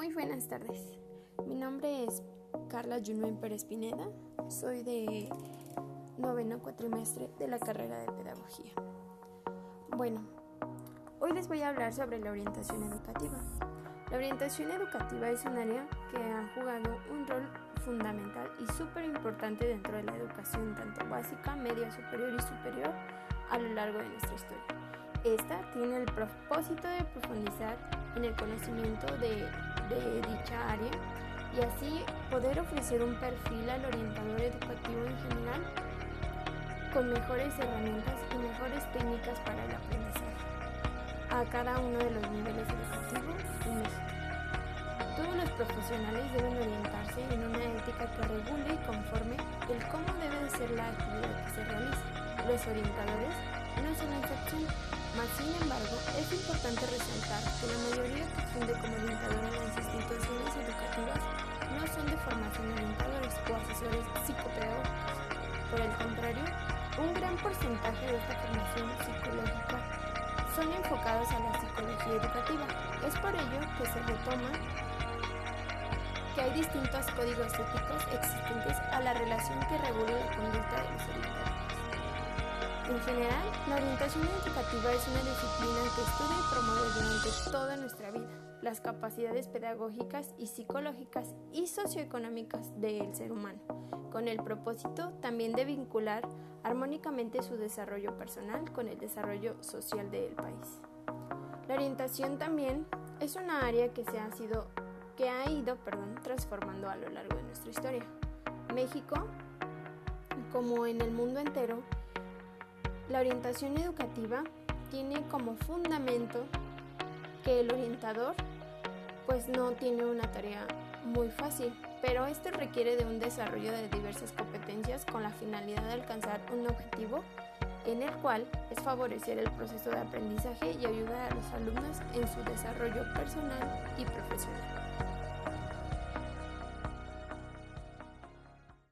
Muy buenas tardes. Mi nombre es Carla Junuen Pérez Pineda. Soy de noveno cuatrimestre de la carrera de Pedagogía. Bueno, hoy les voy a hablar sobre la orientación educativa. La orientación educativa es un área que ha jugado un rol fundamental y súper importante dentro de la educación, tanto básica, media, superior y superior, a lo largo de nuestra historia. Esta tiene el propósito de profundizar en el conocimiento de, de, dicha área y así poder ofrecer un perfil al orientador educativo en general con mejores herramientas y mejores técnicas para el aprendizaje a cada uno de los niveles educativos en México. Todos los profesionales deben orientarse en una ética que regule y conforme el cómo debe de ser la actividad que se realiza. Los orientadores no son excepción mas, sin embargo, es importante resaltar que la mayoría que funde como orientador en las instituciones educativas no son de formación orientadores o asesores psicopedagógicos. Por el contrario, un gran porcentaje de esta formación psicológica son enfocados a la psicología educativa. Es por ello que se retoma que hay distintos códigos éticos existentes a la relación que regula la conducta de los orientadores. En general, la orientación educativa es una disciplina que estudia y promueve durante toda nuestra vida las capacidades pedagógicas y psicológicas y socioeconómicas del ser humano, con el propósito también de vincular armónicamente su desarrollo personal con el desarrollo social del país. La orientación también es una área que se ha sido que ha ido, perdón, transformando a lo largo de nuestra historia. México, como en el mundo entero, la orientación educativa tiene como fundamento que el orientador pues no tiene una tarea muy fácil, pero este requiere de un desarrollo de diversas competencias con la finalidad de alcanzar un objetivo en el cual es favorecer el proceso de aprendizaje y ayudar a los alumnos en su desarrollo personal y profesional.